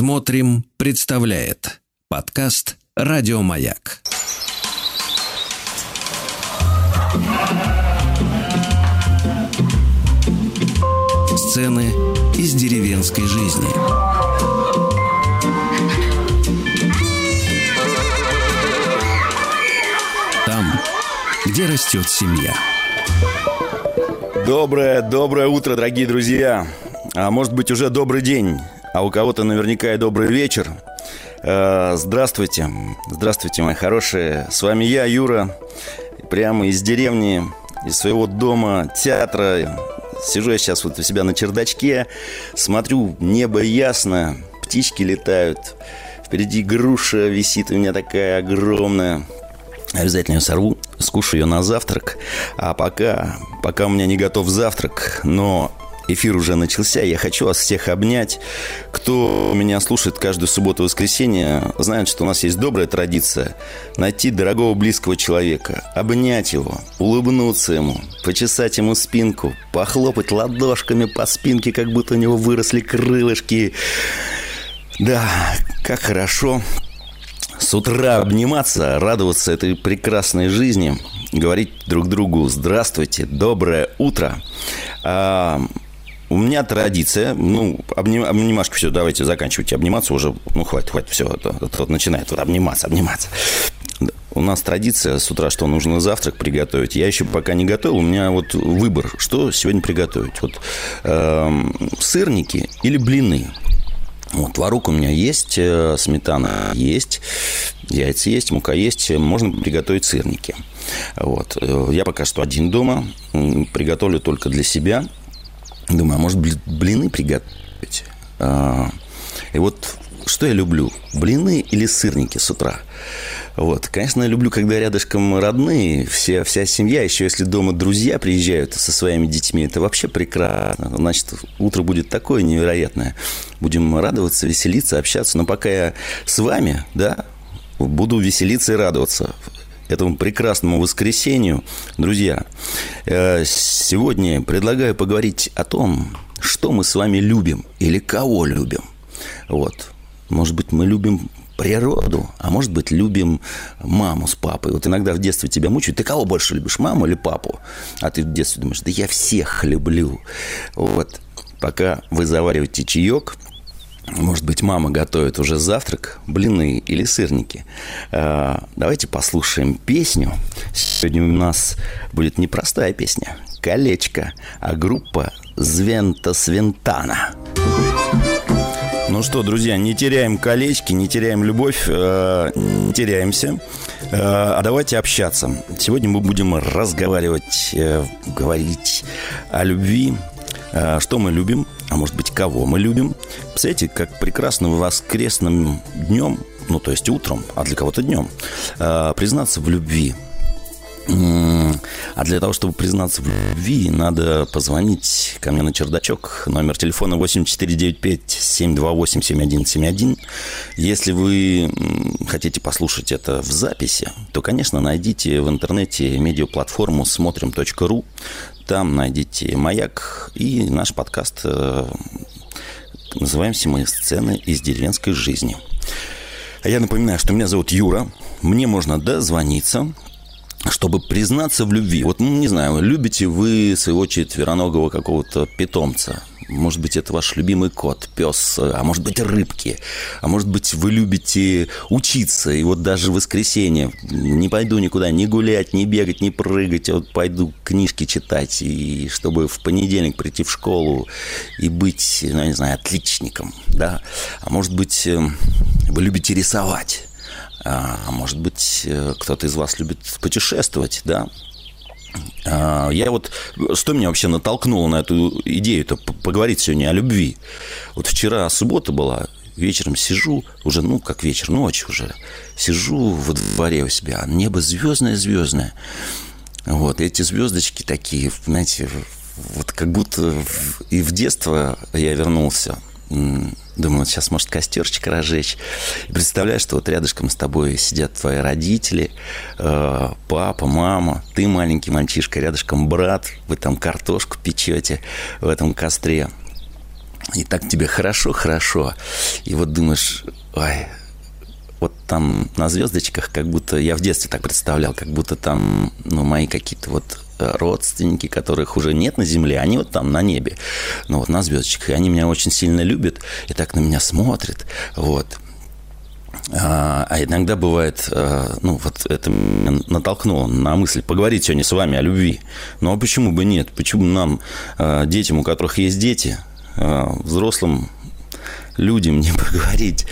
Смотрим, представляет подкаст Радиомаяк. Сцены из деревенской жизни. Там, где растет семья. Доброе, доброе утро, дорогие друзья. А может быть уже добрый день а у кого-то наверняка и добрый вечер. Э, здравствуйте, здравствуйте, мои хорошие. С вами я, Юра, прямо из деревни, из своего дома, театра. Сижу я сейчас вот у себя на чердачке, смотрю, небо ясно, птички летают. Впереди груша висит у меня такая огромная. Обязательно ее сорву, скушаю ее на завтрак. А пока, пока у меня не готов завтрак, но Эфир уже начался. Я хочу вас всех обнять. Кто меня слушает каждую субботу и воскресенье, знает, что у нас есть добрая традиция найти дорогого близкого человека, обнять его, улыбнуться ему, почесать ему спинку, похлопать ладошками по спинке, как будто у него выросли крылышки. Да, как хорошо с утра обниматься, радоваться этой прекрасной жизни, говорить друг другу «Здравствуйте, доброе утро». А, у меня традиция, ну, обним, обнимашки, все, давайте заканчивайте обниматься уже, ну, хватит, хватит, все, это, это, начинает вот обниматься, обниматься. У нас традиция с утра, что нужно завтрак приготовить. Я еще пока не готовил. У меня вот выбор, что сегодня приготовить. Вот э, сырники или блины. Вот, творог у меня есть, э, сметана есть, яйца есть, мука есть. Можно приготовить сырники. Вот. Э, я пока что один дома. Приготовлю только для себя – Думаю, а может блины приготовить? А, и вот что я люблю? Блины или сырники с утра? Вот. Конечно, я люблю, когда рядышком родные, все, вся семья, еще если дома друзья приезжают со своими детьми, это вообще прекрасно. Значит, утро будет такое невероятное. Будем радоваться, веселиться, общаться. Но пока я с вами, да, буду веселиться и радоваться этому прекрасному воскресенью. Друзья, э, сегодня предлагаю поговорить о том, что мы с вами любим или кого любим. Вот. Может быть, мы любим природу, а может быть, любим маму с папой. Вот иногда в детстве тебя мучают, ты кого больше любишь, маму или папу? А ты в детстве думаешь, да я всех люблю. Вот. Пока вы завариваете чаек, может быть, мама готовит уже завтрак, блины или сырники. А, давайте послушаем песню. Сегодня у нас будет непростая песня. «Колечко», а группа «Звента Свентана». Ну что, друзья, не теряем колечки, не теряем любовь, э, не теряемся. Э, а давайте общаться. Сегодня мы будем разговаривать, э, говорить о любви, э, что мы любим, а может быть, кого мы любим. Представляете, как прекрасно воскресным днем, ну, то есть утром, а для кого-то днем, э, признаться в любви. А для того, чтобы признаться в любви, надо позвонить ко мне на чердачок. Номер телефона 8495-728-7171. Если вы хотите послушать это в записи, то, конечно, найдите в интернете медиаплатформу смотрим.ру. Там найдите «Маяк» и наш подкаст. Э, называемся мы «Сцены из деревенской жизни». А я напоминаю, что меня зовут Юра. Мне можно дозвониться чтобы признаться в любви. Вот, ну, не знаю, любите вы своего четвероногого какого-то питомца? Может быть, это ваш любимый кот, пес, а может быть, рыбки. А может быть, вы любите учиться. И вот даже в воскресенье не пойду никуда не гулять, не бегать, не прыгать. А вот пойду книжки читать. И чтобы в понедельник прийти в школу и быть, ну, не знаю, отличником. Да? А может быть, э, вы любите рисовать. А, а может быть, э, кто-то из вас любит путешествовать, да? А, я вот, что меня вообще натолкнуло на эту идею-то поговорить сегодня о любви? Вот вчера суббота была, вечером сижу, уже, ну, как вечер, ночь уже, сижу во дворе у себя, небо звездное-звездное. Вот, эти звездочки такие, знаете, вот как будто и в детство я вернулся – Думаю, вот сейчас может костерчик разжечь. Представляешь, что вот рядышком с тобой сидят твои родители, э, папа, мама, ты маленький мальчишка, рядышком брат, вы там картошку печете в этом костре. и так тебе хорошо-хорошо. И вот думаешь, ой, вот там на звездочках, как будто я в детстве так представлял, как будто там, ну, мои какие-то вот родственники, которых уже нет на земле, они вот там на небе, ну вот на звездочках, и они меня очень сильно любят и так на меня смотрят, вот. А, а иногда бывает, э, ну вот это меня натолкнуло на мысль поговорить сегодня с вами о любви. Ну а почему бы нет? Почему нам, э, детям, у которых есть дети, взрослым людям не поговорить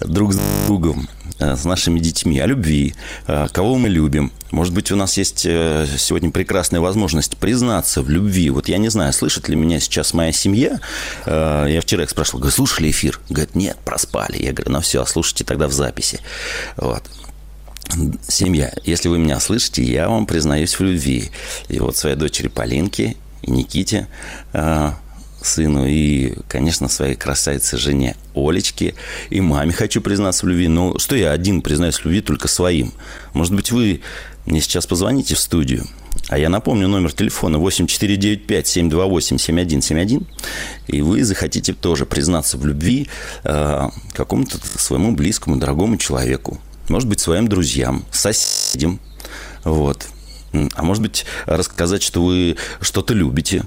друг с другом, э, с нашими детьми о любви, э, кого мы любим. Может быть, у нас есть э, сегодня прекрасная возможность признаться в любви. Вот я не знаю, слышит ли меня сейчас моя семья. Я вчера их спрашивал, говорю, слушали эфир? Говорят, нет, проспали. Я говорю, ну все, слушайте тогда в записи. Вот. Семья, если вы меня слышите, я вам признаюсь в любви. И вот своей дочери Полинке и Никите сыну и, конечно, своей красавице жене Олечке и маме хочу признаться в любви. Но что я один признаюсь в любви только своим? Может быть, вы мне сейчас позвоните в студию, а я напомню номер телефона 8495-728-7171, и вы захотите тоже признаться в любви э, какому-то своему близкому, дорогому человеку. Может быть, своим друзьям, соседям. Вот. А может быть, рассказать, что вы что-то любите,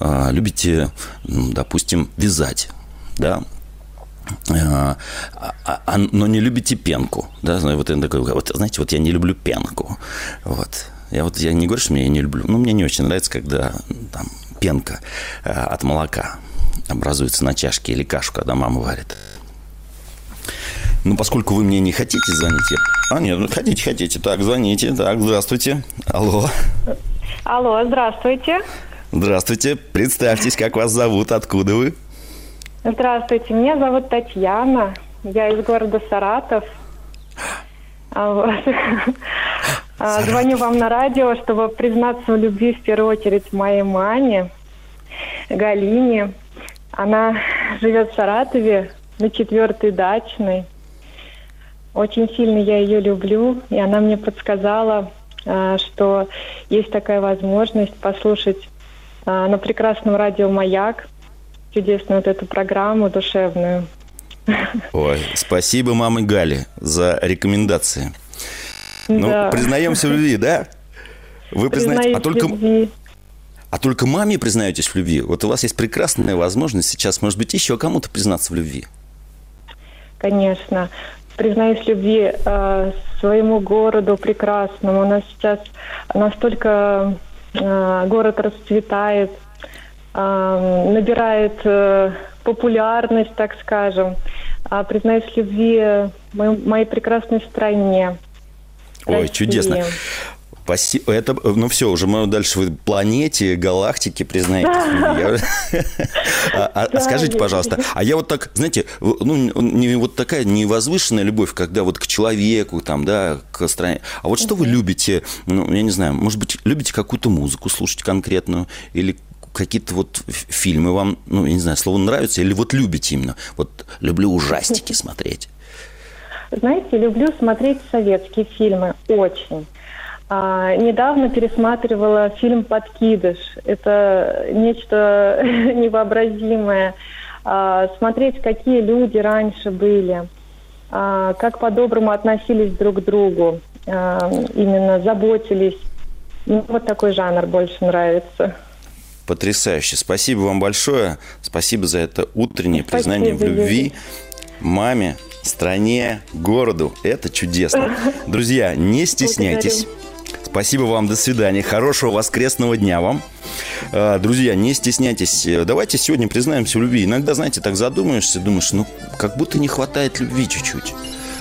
любите, допустим, вязать, да, а, а, но не любите пенку, да, вот, я такой, вот, знаете, вот я не люблю пенку, вот, я вот, я не говорю, что я не люблю, но мне не очень нравится, когда там пенка от молока образуется на чашке или кашу, когда мама варит. Ну, поскольку вы мне не хотите звонить, я... А, нет, ну, хотите, хотите. Так, звоните. Так, здравствуйте. Алло. Алло, здравствуйте. Здравствуйте. Представьтесь, как вас зовут, откуда вы? Здравствуйте, меня зовут Татьяна. Я из города Саратов. А, вот. А, звоню вам на радио, чтобы признаться в любви в первую очередь моей маме, Галине. Она живет в Саратове на четвертой дачной. Очень сильно я ее люблю, и она мне подсказала, а, что есть такая возможность послушать на прекрасном радио «Маяк». Чудесную вот эту программу душевную. Ой, спасибо маме Гали за рекомендации. Ну, да. признаемся в любви, да? Вы признаете, а только... А только маме признаетесь в любви? Вот у вас есть прекрасная возможность сейчас, может быть, еще кому-то признаться в любви. Конечно. Признаюсь в любви э, своему городу прекрасному. У нас сейчас настолько город расцветает, э, набирает э, популярность, так скажем. А признаюсь любви моей, прекрасной стране. Ой, чудесно. Спасибо. Это, ну все, уже мы дальше в планете, галактике признаете. А, а, а скажите, пожалуйста, а я вот так, знаете, ну, не вот такая невозвышенная любовь, когда вот к человеку, там, да, к стране. А вот что вы любите, ну, я не знаю, может быть, любите какую-то музыку слушать конкретную или какие-то вот фильмы вам, ну, я не знаю, слово нравится, или вот любите именно? Вот люблю ужастики смотреть. Знаете, люблю смотреть советские фильмы очень. А, недавно пересматривала фильм «Подкидыш». Это нечто невообразимое. А, смотреть, какие люди раньше были, а, как по-доброму относились друг к другу, а, именно заботились. Ну, вот такой жанр больше нравится. Потрясающе. Спасибо вам большое. Спасибо за это утреннее Спасибо, признание в любви маме, стране, городу. Это чудесно. Друзья, не стесняйтесь. Спасибо вам, до свидания. Хорошего воскресного дня вам. А, друзья, не стесняйтесь. Давайте сегодня признаемся в любви. Иногда, знаете, так задумаешься, думаешь, ну, как будто не хватает любви чуть-чуть.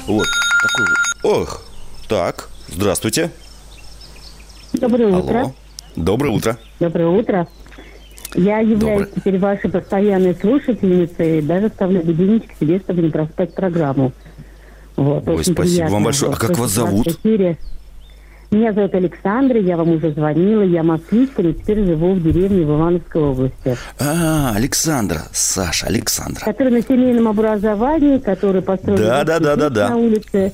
Вот. Такой... Ох, так, здравствуйте. Доброе Алло. утро. Доброе утро. Доброе утро. Я являюсь Доброе. теперь вашей постоянной слушательницей, даже ставлю будильничек себе, чтобы не проспать программу. Вот, Ой, спасибо вам большое. А как вас зовут? Эфире. Меня зовут Александра, я вам уже звонила, я москвичка, но теперь живу в деревне в Ивановской области. А, Александра, Саша, Александра. Который на семейном образовании, который построил да, да, да, да, да. на улице.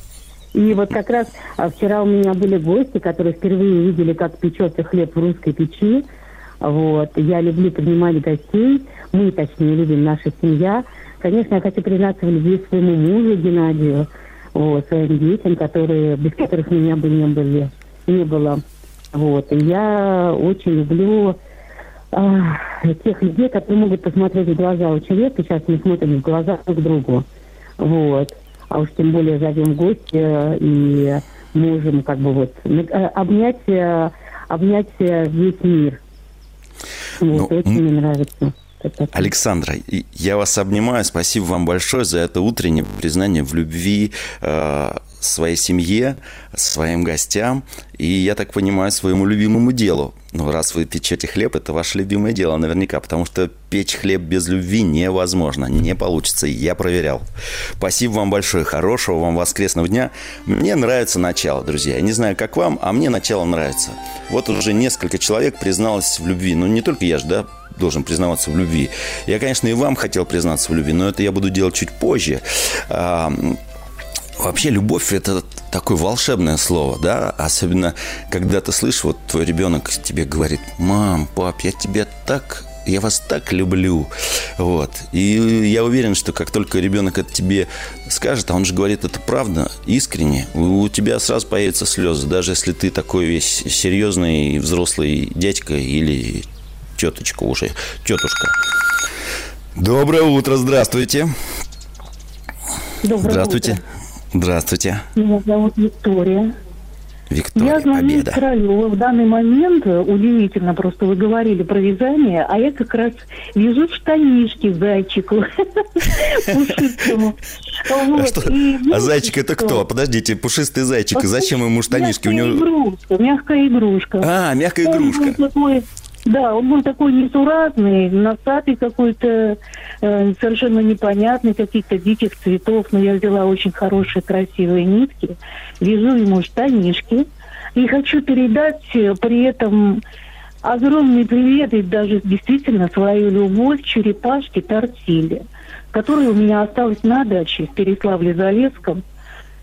И вот как раз а, вчера у меня были гости, которые впервые увидели, как печется хлеб в русской печи. Вот. Я люблю принимать гостей. Мы, точнее, любим наша семья. Конечно, я хочу признаться в любви своему мужу Геннадию, вот, своим детям, которые, без которых меня бы не были, не было. Вот. И я очень люблю а, тех людей, которые могут посмотреть в глаза. Очень редко сейчас мы смотрим в глаза друг другу. Вот. А уж тем более зовем гостя и можем как бы вот э, обнять, э, обнять э, весь мир. Вот, ну, очень мне нравится. Александра, я вас обнимаю. Спасибо вам большое за это утреннее признание в любви э, своей семье, своим гостям и, я так понимаю, своему любимому делу. Ну, раз вы печете хлеб, это ваше любимое дело наверняка, потому что печь хлеб без любви невозможно, не получится. Я проверял. Спасибо вам большое, хорошего вам воскресного дня. Мне нравится начало, друзья. Я не знаю, как вам, а мне начало нравится. Вот уже несколько человек призналось в любви. Ну, не только я же, да, должен признаваться в любви. Я, конечно, и вам хотел признаться в любви, но это я буду делать чуть позже. А, вообще, любовь – это такое волшебное слово, да? Особенно, когда ты слышишь, вот твой ребенок тебе говорит, мам, пап, я тебя так я вас так люблю. Вот. И я уверен, что как только ребенок это тебе скажет, а он же говорит это правда, искренне, у тебя сразу появятся слезы, даже если ты такой весь серьезный взрослый дядька или теточка уже, тетушка. Доброе утро, здравствуйте. Доброе здравствуйте. Утро. Здравствуйте. Меня зовут Виктория. Виктория, я звоню Победа. из Королева. В данный момент, удивительно, просто вы говорили про вязание, а я как раз вяжу штанишки зайчику. А зайчик это кто? Подождите, пушистый зайчик. Зачем ему штанишки? У него... игрушка, мягкая игрушка. А, мягкая игрушка. Да, он был такой несуразный, носатый какой-то, э, совершенно непонятный, каких-то диких цветов. Но я взяла очень хорошие, красивые нитки, вяжу ему штанишки. И хочу передать э, при этом огромный привет и даже действительно свою любовь черепашке Тортиле, которая у меня осталась на даче в Переславле-Залесском.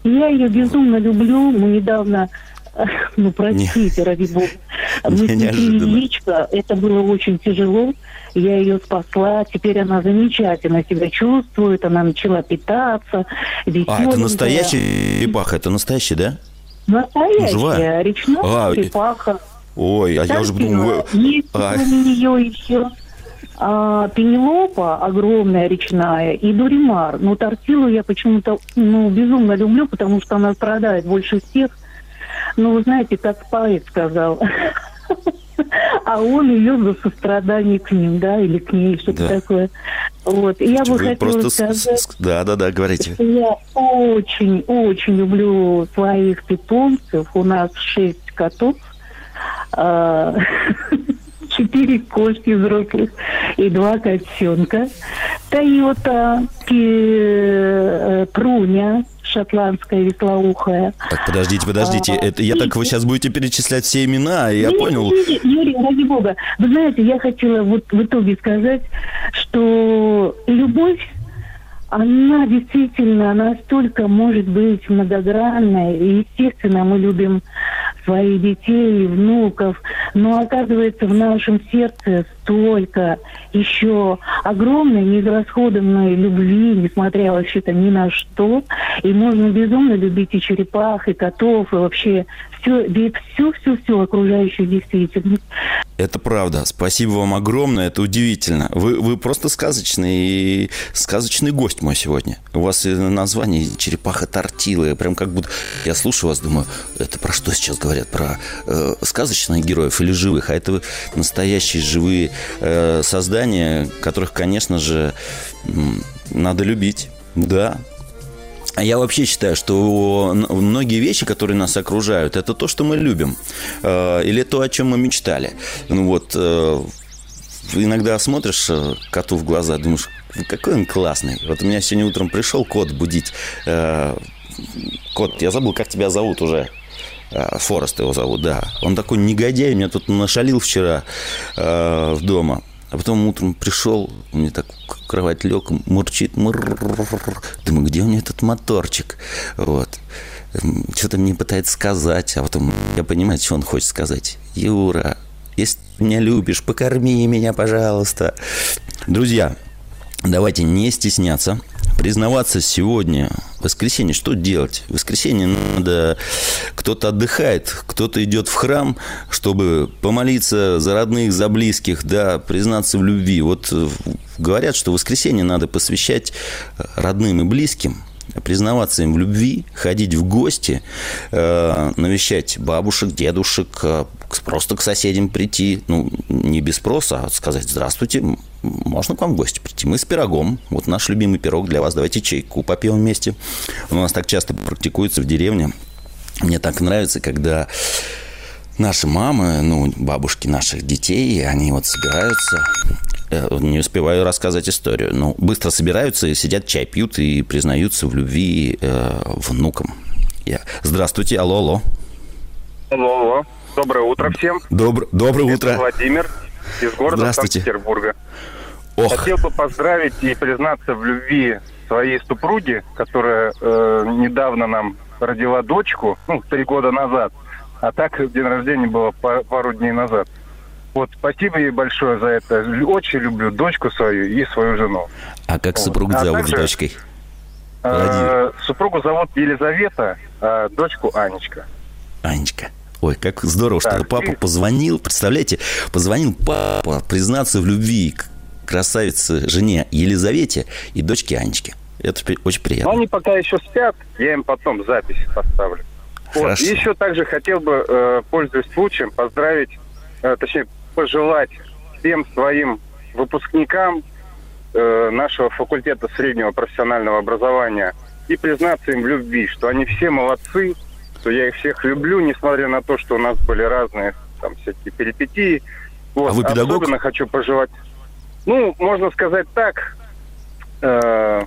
Я ее безумно люблю. Мы недавно ну, простите, не, ради бога. Мы яичко, это было очень тяжело. Я ее спасла. Теперь она замечательно себя чувствует. Она начала питаться. А, это настоящая черепаха? Это настоящий, да? Настоящая. Живая? Речная а, черепаха. Ой, а я уже думаю... Есть а... нее еще а, Пенелопа огромная речная и Дуримар. Но Тортилу я почему-то ну, безумно люблю, потому что она страдает больше всех. Ну, вы знаете, как поэт сказал. А он ее за сострадание к ним, да, или к ней, что-то да. такое. Вот. И я бы хотела сказать... Да, да, да, говорите. Я очень, очень люблю своих питомцев. У нас шесть котов. Четыре кошки взрослых и два котенка. Тойота, э, Пруня, шотландская веслоухая. Так, подождите, подождите. А, это я и, так вы сейчас будете перечислять все имена, я нет, понял. Нет, Юрий, ради бога. Вы знаете, я хотела вот в итоге сказать, что любовь она действительно настолько может быть многогранной. И, естественно, мы любим своих детей внуков, но оказывается в нашем сердце столько еще огромной неизрасходованной любви, несмотря вообще-то ни на что. И можно безумно любить и черепах, и котов, и вообще все, всю-всю-всю окружающую действительность. Это правда. Спасибо вам огромное. Это удивительно. Вы, вы просто сказочный, сказочный гость мой сегодня. У вас название черепаха тортилы. Прям как будто... Я слушаю вас, думаю, это про что сейчас говорят? Про э, сказочных героев или живых? А это настоящие живые э, создания, которых, конечно же, надо любить. Да, я вообще считаю, что многие вещи, которые нас окружают, это то, что мы любим. Э, или то, о чем мы мечтали. Ну вот, э, иногда смотришь коту в глаза, думаешь, какой он классный. Вот у меня сегодня утром пришел кот будить. Кот, я забыл, как тебя зовут уже. Форест его зовут, да. Он такой негодяй, меня тут нашалил вчера э, в дома. А потом утром пришел, мне так кровать лег, мурчит, мур Думаю, где у меня этот моторчик? Вот. Что-то мне пытается сказать, а потом я понимаю, что он хочет сказать. Юра, Если меня любишь, покорми меня, пожалуйста. Друзья, давайте не стесняться признаваться сегодня, в воскресенье, что делать? В воскресенье надо, кто-то отдыхает, кто-то идет в храм, чтобы помолиться за родных, за близких, да, признаться в любви. Вот э, говорят, что воскресенье надо посвящать родным и близким – признаваться им в любви, ходить в гости, э, навещать бабушек, дедушек, э, просто к соседям прийти, ну, не без спроса, а сказать «Здравствуйте, можно к вам в гости прийти? Мы с пирогом, вот наш любимый пирог для вас, давайте чайку попьем вместе». У нас так часто практикуется в деревне. Мне так нравится, когда наши мамы, ну, бабушки наших детей, они вот собираются не успеваю рассказать историю. Ну, быстро собираются и сидят, чай пьют и признаются в любви э, внукам. Я... Здравствуйте, алло, алло. Алло, алло. Доброе утро всем. Добр... Доброе Это утро. Владимир из города. Санкт-Петербурга. Ох, Хотел бы поздравить и признаться в любви своей супруги, которая э, недавно нам родила дочку, ну, три года назад. А так день рождения было па- пару дней назад. Вот, спасибо ей большое за это. Очень люблю дочку свою и свою жену. а как вот. супруг А зовут также- с дочкой? Э, супругу зовут Елизавета, а дочку Анечка. Анечка. Ой, как здорово, что Так, папа и- позвонил, представляете, позвонил папа признаться в любви к красавице жене Елизавете и дочке Анечке. Это очень Но приятно. они пока еще спят, я им потом запись поставлю. Вот. Хорошо. И еще также хотел бы, э, пользуясь случаем, поздравить, э, точнее, пожелать всем своим выпускникам э, нашего факультета среднего профессионального образования и признаться им в любви, что они все молодцы, что я их всех люблю, несмотря на то, что у нас были разные там всякие перипетии. Вот. А вы педагог? Особенно хочу пожелать, ну, можно сказать так, э,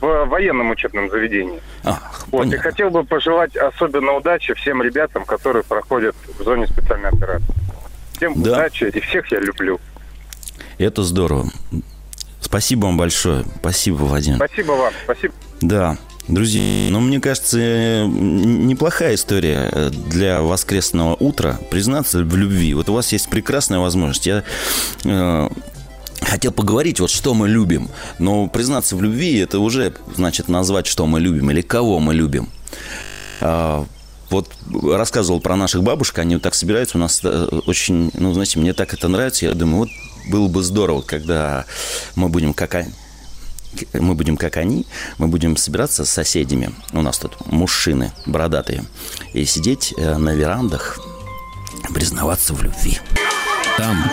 в военном учебном заведении. А, Вот, и хотел бы пожелать особенно удачи всем ребятам, которые проходят в зоне специальной операции. Всем Да. удачи и всех я люблю. Это здорово. Спасибо вам большое. Спасибо, Владимир. Спасибо вам. Спасибо. Да. Друзья, ну, мне кажется, неплохая история э, для воскресного утра признаться в любви. Вот у вас есть прекрасная возможность. Я э, хотел поговорить, вот что мы любим. Но признаться в любви, это уже значит назвать, что мы любим или кого мы любим. А, вот рассказывал про наших бабушек, они вот так собираются, у нас э, очень, ну, знаете, мне так это нравится, я думаю, вот было бы здорово, когда мы будем как они, мы будем как они, мы будем собираться с соседями, у нас тут мужчины бородатые, и сидеть э, на верандах, признаваться в любви. Там,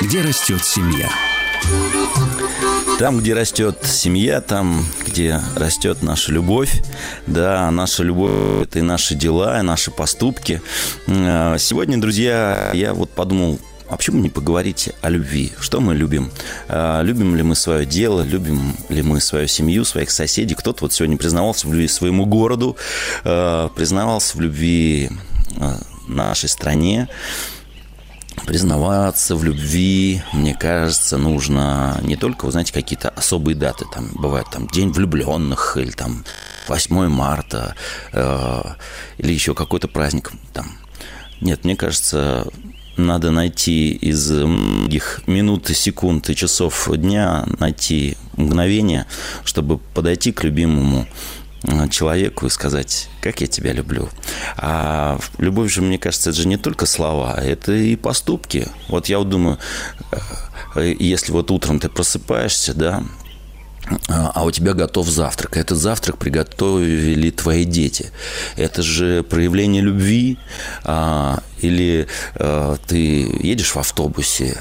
где растет семья. Там, где растет семья, там, где растет наша любовь, да, наша любовь – это и наши дела, и наши поступки. Э, Сегодня, друзья, я вот подумал, а почему не поговорить о любви? Что мы любим? Э, Любим ли мы свое дело? Любим ли мы свою семью, своих соседей? Кто-то вот сегодня признавался в любви своему городу, э, признавался в любви нашей стране признаваться в любви, мне кажется, нужно не только, вы знаете, какие-то особые даты, там бывает там День влюбленных или там 8 марта э, или еще какой-то праздник там. Нет, мне кажется, надо найти из многих минут, секунд и часов дня найти мгновение, чтобы подойти к любимому человеку и сказать, как я тебя люблю. А любовь же, мне кажется, это же не только слова, это и поступки. Вот я вот думаю, э, если вот утром ты просыпаешься, да, а у тебя готов завтрак. Этот завтрак приготовили твои дети. Это же проявление любви. А, или ты едешь в автобусе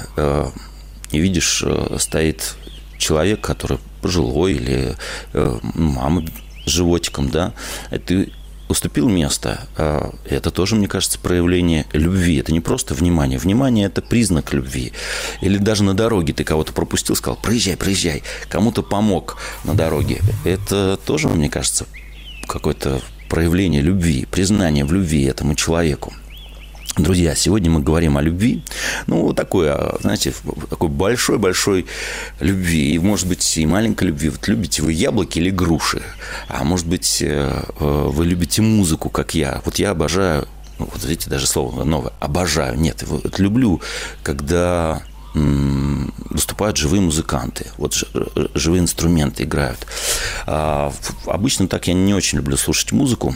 и видишь, стоит человек, который пожилой, или мама животиком, да, ты уступил место. А, Это тоже, мне кажется, проявление любви. Это не просто внимание. Внимание – это признак любви. Или даже на дороге ты кого-то пропустил, сказал, проезжай, проезжай. Кому-то помог на дороге. Это тоже, мне кажется, какое-то проявление любви, признание в любви этому человеку. Друзья, сегодня мы говорим о любви. Ну, такой, знаете, такой большой-большой любви. И, может быть, и маленькой любви. Вот любите вы яблоки или груши? А может быть, э, э, вы любите музыку, как я. Вот я обожаю ну, вот видите, даже слово новое, обожаю. Нет, вот люблю, когда выступают живые музыканты, вот живые инструменты играют. А, обычно так я не очень люблю слушать музыку,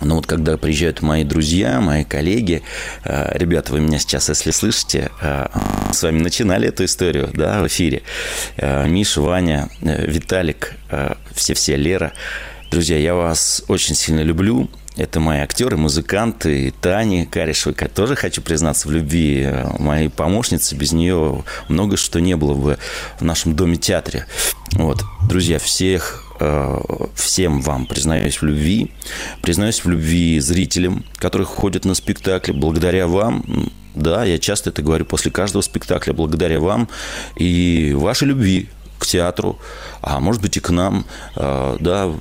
но вот когда приезжают мои друзья, мои коллеги, э, ребята, вы меня сейчас, если слышите, э, с вами начинали эту историю, да, в эфире. Э, Миша, Ваня, Виталик, все-все, Лера. Друзья, я вас очень сильно люблю. Это мои актеры, музыканты, Тани Каришевой, тоже хочу признаться в любви, моей помощницы. Без нее много что не было бы в нашем доме-театре. Вот, друзья, всех всем вам признаюсь в любви. Признаюсь в любви зрителям, которые ходят на спектакли. Благодаря вам, да, я часто это говорю после каждого спектакля, благодаря вам и вашей любви к театру, а может быть и к нам, э, да,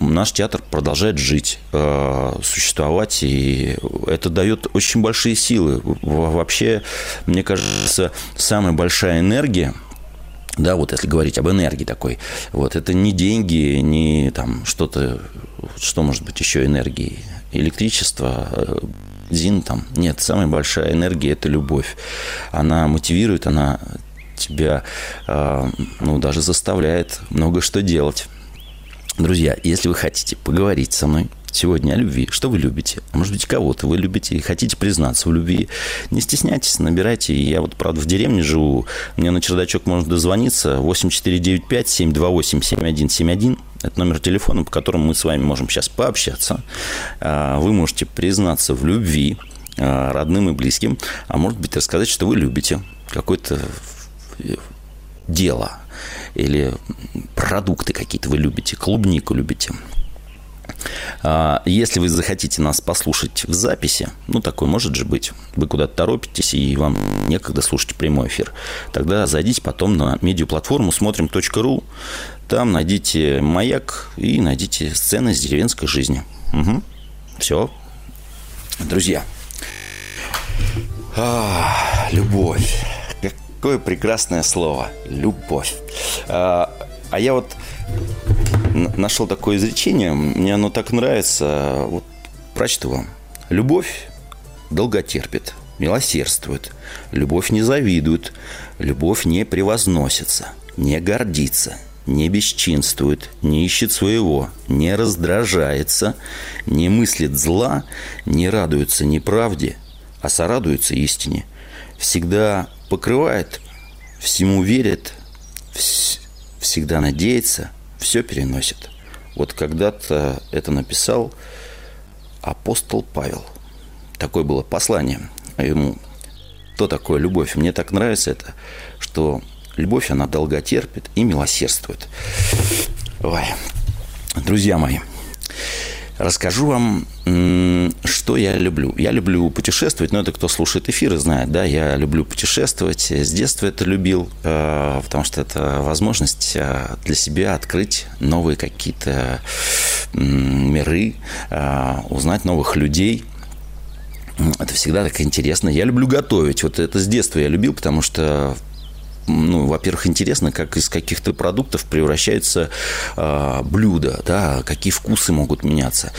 наш театр продолжает жить, э, существовать, и это дает очень большие силы. Вообще, мне кажется, самая большая энергия – да, вот если говорить об энергии такой, вот это не деньги, не там что-то, что может быть еще энергией, электричество, э, бензин там. Нет, самая большая энергия – это любовь. Она мотивирует, она тебя, э, ну, даже заставляет много что делать. Друзья, если вы хотите поговорить со мной – сегодня о любви. Что вы любите? А может быть, кого-то вы любите и хотите признаться в любви. Не стесняйтесь, набирайте. Я вот, правда, в деревне живу. Мне на чердачок можно дозвониться. 8495-728-7171. Это номер телефона, по которому мы с вами можем сейчас пообщаться. А, вы можете признаться в любви а, родным и близким, а может быть рассказать, что вы любите какое-то дело или продукты какие-то вы любите, клубнику любите, если вы захотите нас послушать в записи, ну, такой может же быть, вы куда-то торопитесь, и вам некогда слушать прямой эфир, тогда зайдите потом на медиаплатформу смотрим.ру, там найдите «Маяк» и найдите сцены из деревенской жизни. Угу. Все. Друзья, а, любовь. Какое прекрасное слово. Любовь. А, а я вот нашел такое изречение, мне оно так нравится. Вот прочту вам. Любовь долготерпит, милосердствует. Любовь не завидует, любовь не превозносится, не гордится, не бесчинствует, не ищет своего, не раздражается, не мыслит зла, не радуется неправде, а сорадуется истине. Всегда покрывает, всему верит, всегда надеется – все переносит. Вот когда-то это написал апостол Павел. Такое было послание ему. Что такое любовь? Мне так нравится это, что любовь, она долготерпит и милосердствует. Ой. Друзья мои, Расскажу вам, что я люблю. Я люблю путешествовать, но это кто слушает эфиры знает, да, я люблю путешествовать. С детства это любил, э, потому что это возможность э, для себя открыть новые какие-то миры, э, узнать новых людей – это всегда так интересно. Я люблю готовить. Вот это с детства я любил, потому что ну, во-первых, интересно, как из каких-то продуктов превращаются э, блюда, да, какие вкусы могут меняться.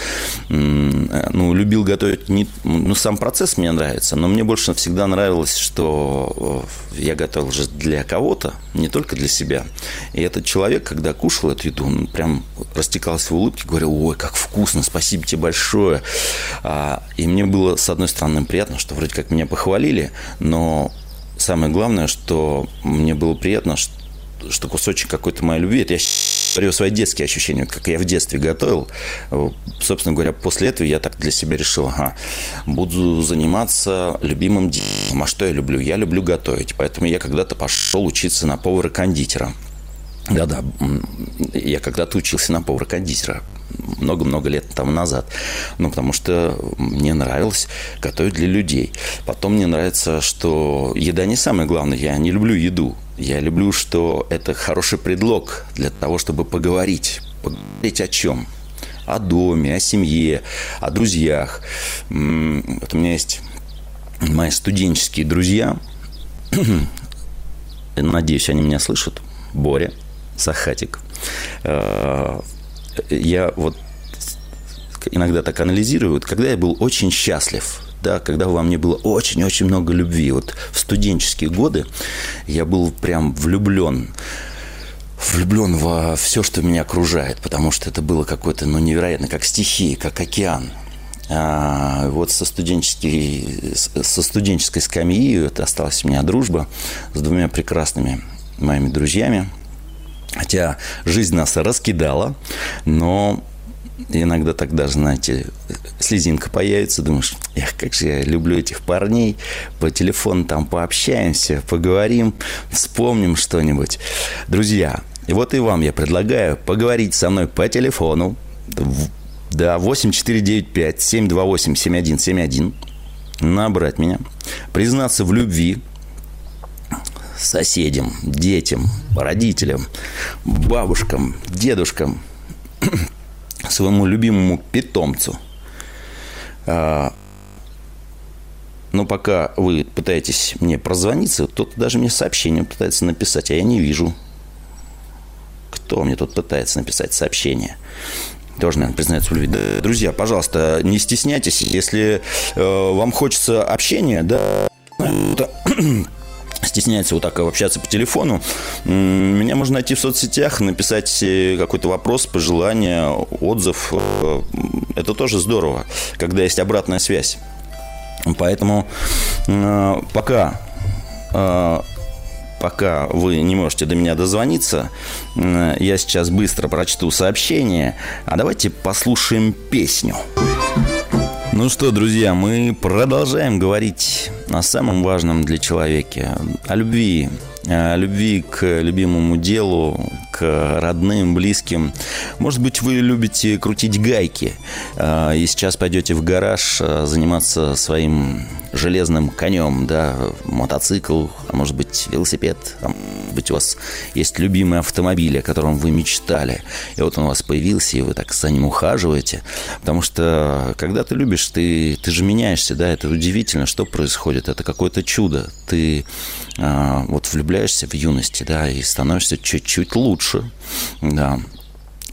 Ну, любил готовить, не, ну, сам процесс мне нравится, но мне больше всегда нравилось, что э, я готовил же для кого-то, не только для себя. И этот человек, когда кушал эту еду, он прям растекался в улыбке, говорил, ой, как вкусно, спасибо тебе большое. А, и мне было, с одной стороны, приятно, что вроде как меня похвалили, но самое главное, что мне было приятно, что, что кусочек какой-то моей любви, это я говорю свои детские ощущения, как я в детстве готовил. Собственно говоря, после этого я так для себя решил, ага, буду заниматься любимым делом. А что я люблю? Я люблю готовить. Поэтому я когда-то пошел учиться на повара-кондитера. Да-да, я когда-то учился на повара-кондитера много-много лет тому назад. Ну, потому что мне нравилось готовить для людей. Потом мне нравится, что еда не самое главное. Я не люблю еду. Я люблю, что это хороший предлог для того, чтобы поговорить. Поговорить о чем? О доме, о семье, о друзьях. Вот у меня есть мои студенческие друзья. Надеюсь, они меня слышат. Боря, Сахатик. Я вот иногда так анализирую, вот когда я был очень счастлив, да, когда во мне было очень-очень много любви. Вот в студенческие годы я был прям влюблен влюблен во все, что меня окружает, потому что это было какое-то, ну, невероятно, как стихия, как океан. А, вот со, студенческой, со студенческой скамьи это осталась у меня дружба с двумя прекрасными моими друзьями. Хотя жизнь нас раскидала, но иногда тогда, знаете, слезинка появится, думаешь, эх, как же я люблю этих парней, по телефону там пообщаемся, поговорим, вспомним что-нибудь. Друзья, и вот и вам я предлагаю поговорить со мной по телефону, да, 8495-728-7171, набрать меня, признаться в любви, соседям, детям, родителям, бабушкам, дедушкам, своему любимому питомцу. А, но пока вы пытаетесь мне прозвониться, кто-то даже мне сообщение пытается написать, а я не вижу. Кто мне тут пытается написать сообщение? Тоже, наверное, признается в любви. Друзья, пожалуйста, не стесняйтесь, если э, вам хочется общения, да, стесняется вот так общаться по телефону, меня можно найти в соцсетях, написать э, какой-то вопрос, пожелание, отзыв. Э, это тоже здорово, когда есть обратная связь. Поэтому э, пока пока вы не можете до меня дозвониться, я сейчас быстро прочту сообщение, а давайте послушаем песню. Ну что, друзья, мы продолжаем говорить о самом важном для человека, о любви, о любви к любимому делу, к родным, близким. Может быть, вы любите крутить гайки а, и сейчас пойдете в гараж а, заниматься своим железным конем, да, мотоцикл, а может быть велосипед, а может быть у вас есть любимый автомобиль, о котором вы мечтали, и вот он у вас появился, и вы так за ним ухаживаете, потому что когда ты любишь, ты, ты же меняешься, да, это удивительно, что происходит, это какое-то чудо, ты а, вот влюбляешься в юности, да, и становишься чуть-чуть лучше, да,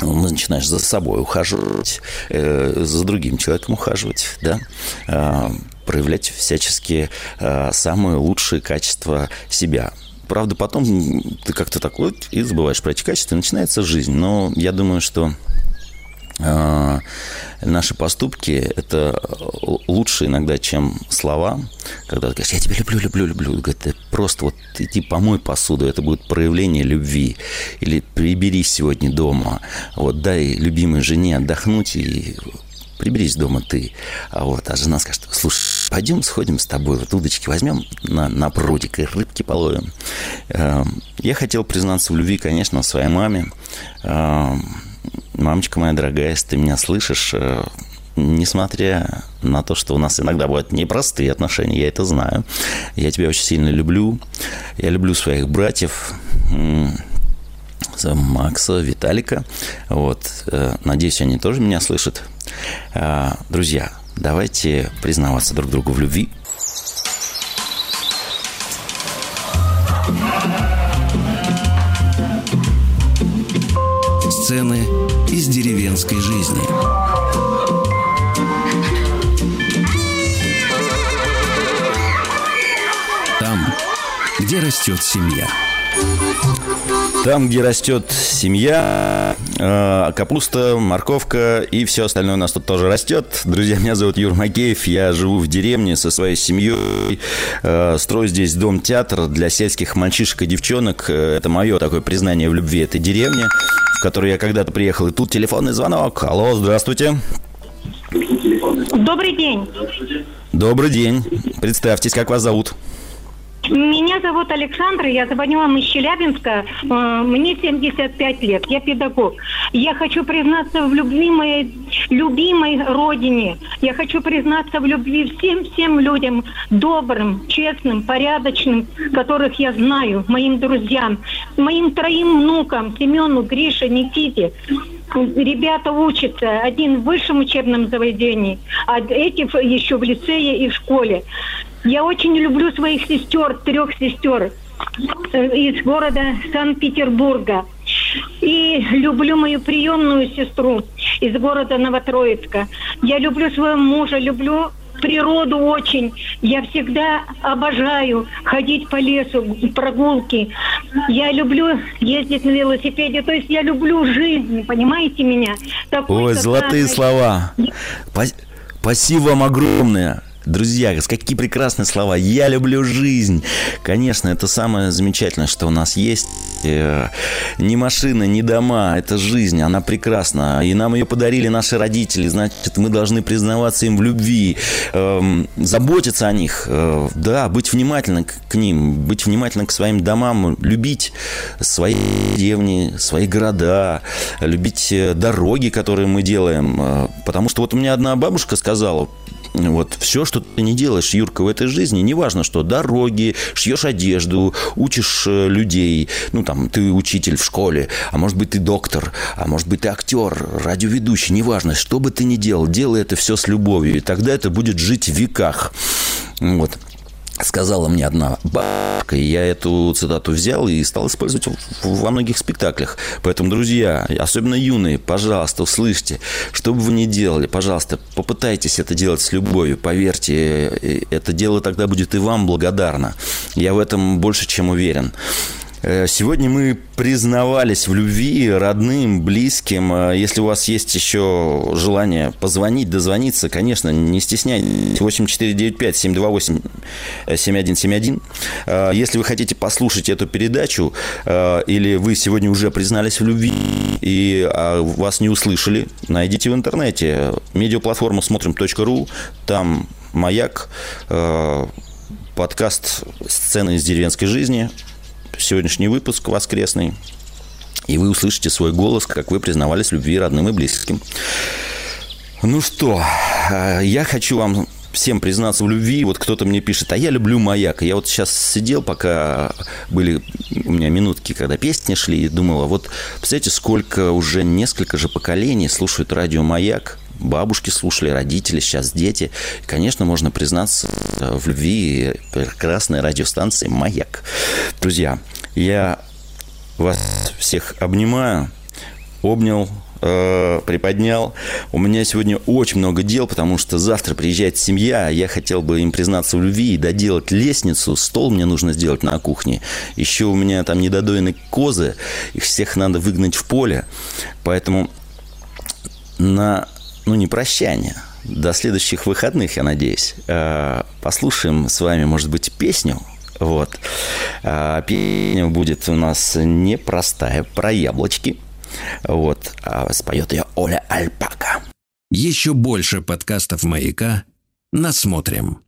начинаешь за собой ухаживать, э, за другим человеком ухаживать, да, э, проявлять всячески э, самые лучшие качества себя. Правда, потом ты как-то такой и забываешь про эти качества, и начинается жизнь. Но я думаю, что наши поступки – это лучше иногда, чем слова. Когда ты говоришь, я тебя люблю, люблю, люблю. Говорит, ты просто вот иди помой посуду, это будет проявление любви. Или прибери сегодня дома. Вот дай любимой жене отдохнуть и приберись дома ты. А, вот, а жена скажет, слушай, пойдем сходим с тобой, вот удочки возьмем на, на прудик и рыбки половим. Эм, я хотел признаться в любви, конечно, своей маме. Мамочка моя дорогая, если ты меня слышишь, э, несмотря на то, что у нас иногда бывают непростые отношения, я это знаю. Я тебя очень сильно люблю. Я люблю своих братьев, Макса, Виталика. Вот. Э, надеюсь, они тоже меня слышат. Э, друзья, давайте признаваться друг другу в любви. Сцены из деревенской жизни. Там, где растет семья. Там, где растет семья, э, капуста, морковка и все остальное у нас тут тоже растет. Друзья, меня зовут Юр Макеев, я живу в деревне со своей семьей, э, строю здесь дом-театр для сельских мальчишек и девчонок. Э, это мое такое признание в любви этой деревни, в которую я когда-то приехал. И тут телефонный звонок. Алло, здравствуйте. Добрый день. Добрый день. Представьтесь, как вас зовут? Меня зовут Александра, я звоню вам из Челябинска. Э, мне 75 лет, я педагог. Я хочу признаться в любви моей любимой родине. Я хочу признаться в любви всем-всем людям, добрым, честным, порядочным, которых я знаю, моим друзьям, моим троим внукам, Семену, Грише, Никите. Ребята учатся, один в высшем учебном заведении, а эти еще в лицее и в школе. Я очень люблю своих сестер, трех сестер э, из города Санкт-Петербурга. И люблю мою приемную сестру. из города Новотроицка. Я люблю своего мужа, люблю природу очень. Я всегда обожаю ходить по лесу, прогулки. Я люблю ездить на велосипеде. То есть я люблю жизнь, понимаете меня? Такой, Ой, золотые слова. Спасибо вам огромное. Друзья, какие прекрасные слова. Я люблю жизнь. Конечно, это самое замечательное, что у нас есть. Э, ни машина, ни дома. Это жизнь. Она прекрасна. И нам ее подарили наши родители. Значит, мы должны признаваться им в любви. Эм, заботиться о них. Э, да, быть внимательным к ним. Быть внимательным к своим домам. Любить свои деревни, свои города. Любить э, дороги, которые мы делаем. Потому что вот у меня одна бабушка сказала, вот. Все, что ты не делаешь, Юрка, в этой жизни, неважно что, дороги, шьешь одежду, учишь э, людей, ну там, ты учитель в школе, а может быть ты доктор, а может быть ты актер, радиоведущий, неважно, что бы ты ни делал, делай это все с любовью, и тогда это будет жить в веках. Вот сказала мне одна бабка, и я эту цитату взял и стал использовать во многих спектаклях. Поэтому, друзья, особенно юные, пожалуйста, услышьте, что бы вы ни делали, пожалуйста, попытайтесь это делать с любовью, поверьте, э, это дело тогда будет и вам благодарно. Я в этом больше чем уверен. Э, сегодня мы признавались в любви родным, близким. Э, если у вас есть еще желание позвонить, дозвониться, конечно, не стесняйтесь. 8495-728-7171. Э, если вы хотите послушать эту передачу, или вы сегодня уже признались в любви и а, вас не услышали, найдите в интернете медиаплатформу смотрим.ру, там «Маяк», подкаст «Сцены из деревенской жизни», сегодняшний выпуск воскресный, и вы услышите свой голос, как вы признавались в любви родным и близким. Ну что, а, я хочу вам всем признаться в любви. Вот кто-то мне пишет, а я люблю маяк. Я вот сейчас сидел, пока были у меня минутки, когда песни шли, и думала, вот, представляете, сколько уже несколько же поколений слушают радио «Маяк», бабушки слушали, родители, сейчас дети. И, конечно, можно признаться в любви прекрасной радиостанции «Маяк». Друзья, я вас всех обнимаю, обнял, э, приподнял. У меня сегодня очень много дел, потому что завтра приезжает семья, я хотел бы им признаться в любви и доделать лестницу, стол мне нужно сделать на кухне. Еще у меня там недодоенные козы, их всех надо выгнать в поле. Поэтому на, ну, не прощание, до следующих выходных, я надеюсь. Э, послушаем с вами, может быть, песню вот. А, песня будет у нас непростая, про яблочки. Вот. А споет ее Оля Альпака. Еще больше подкастов «Маяка» насмотрим.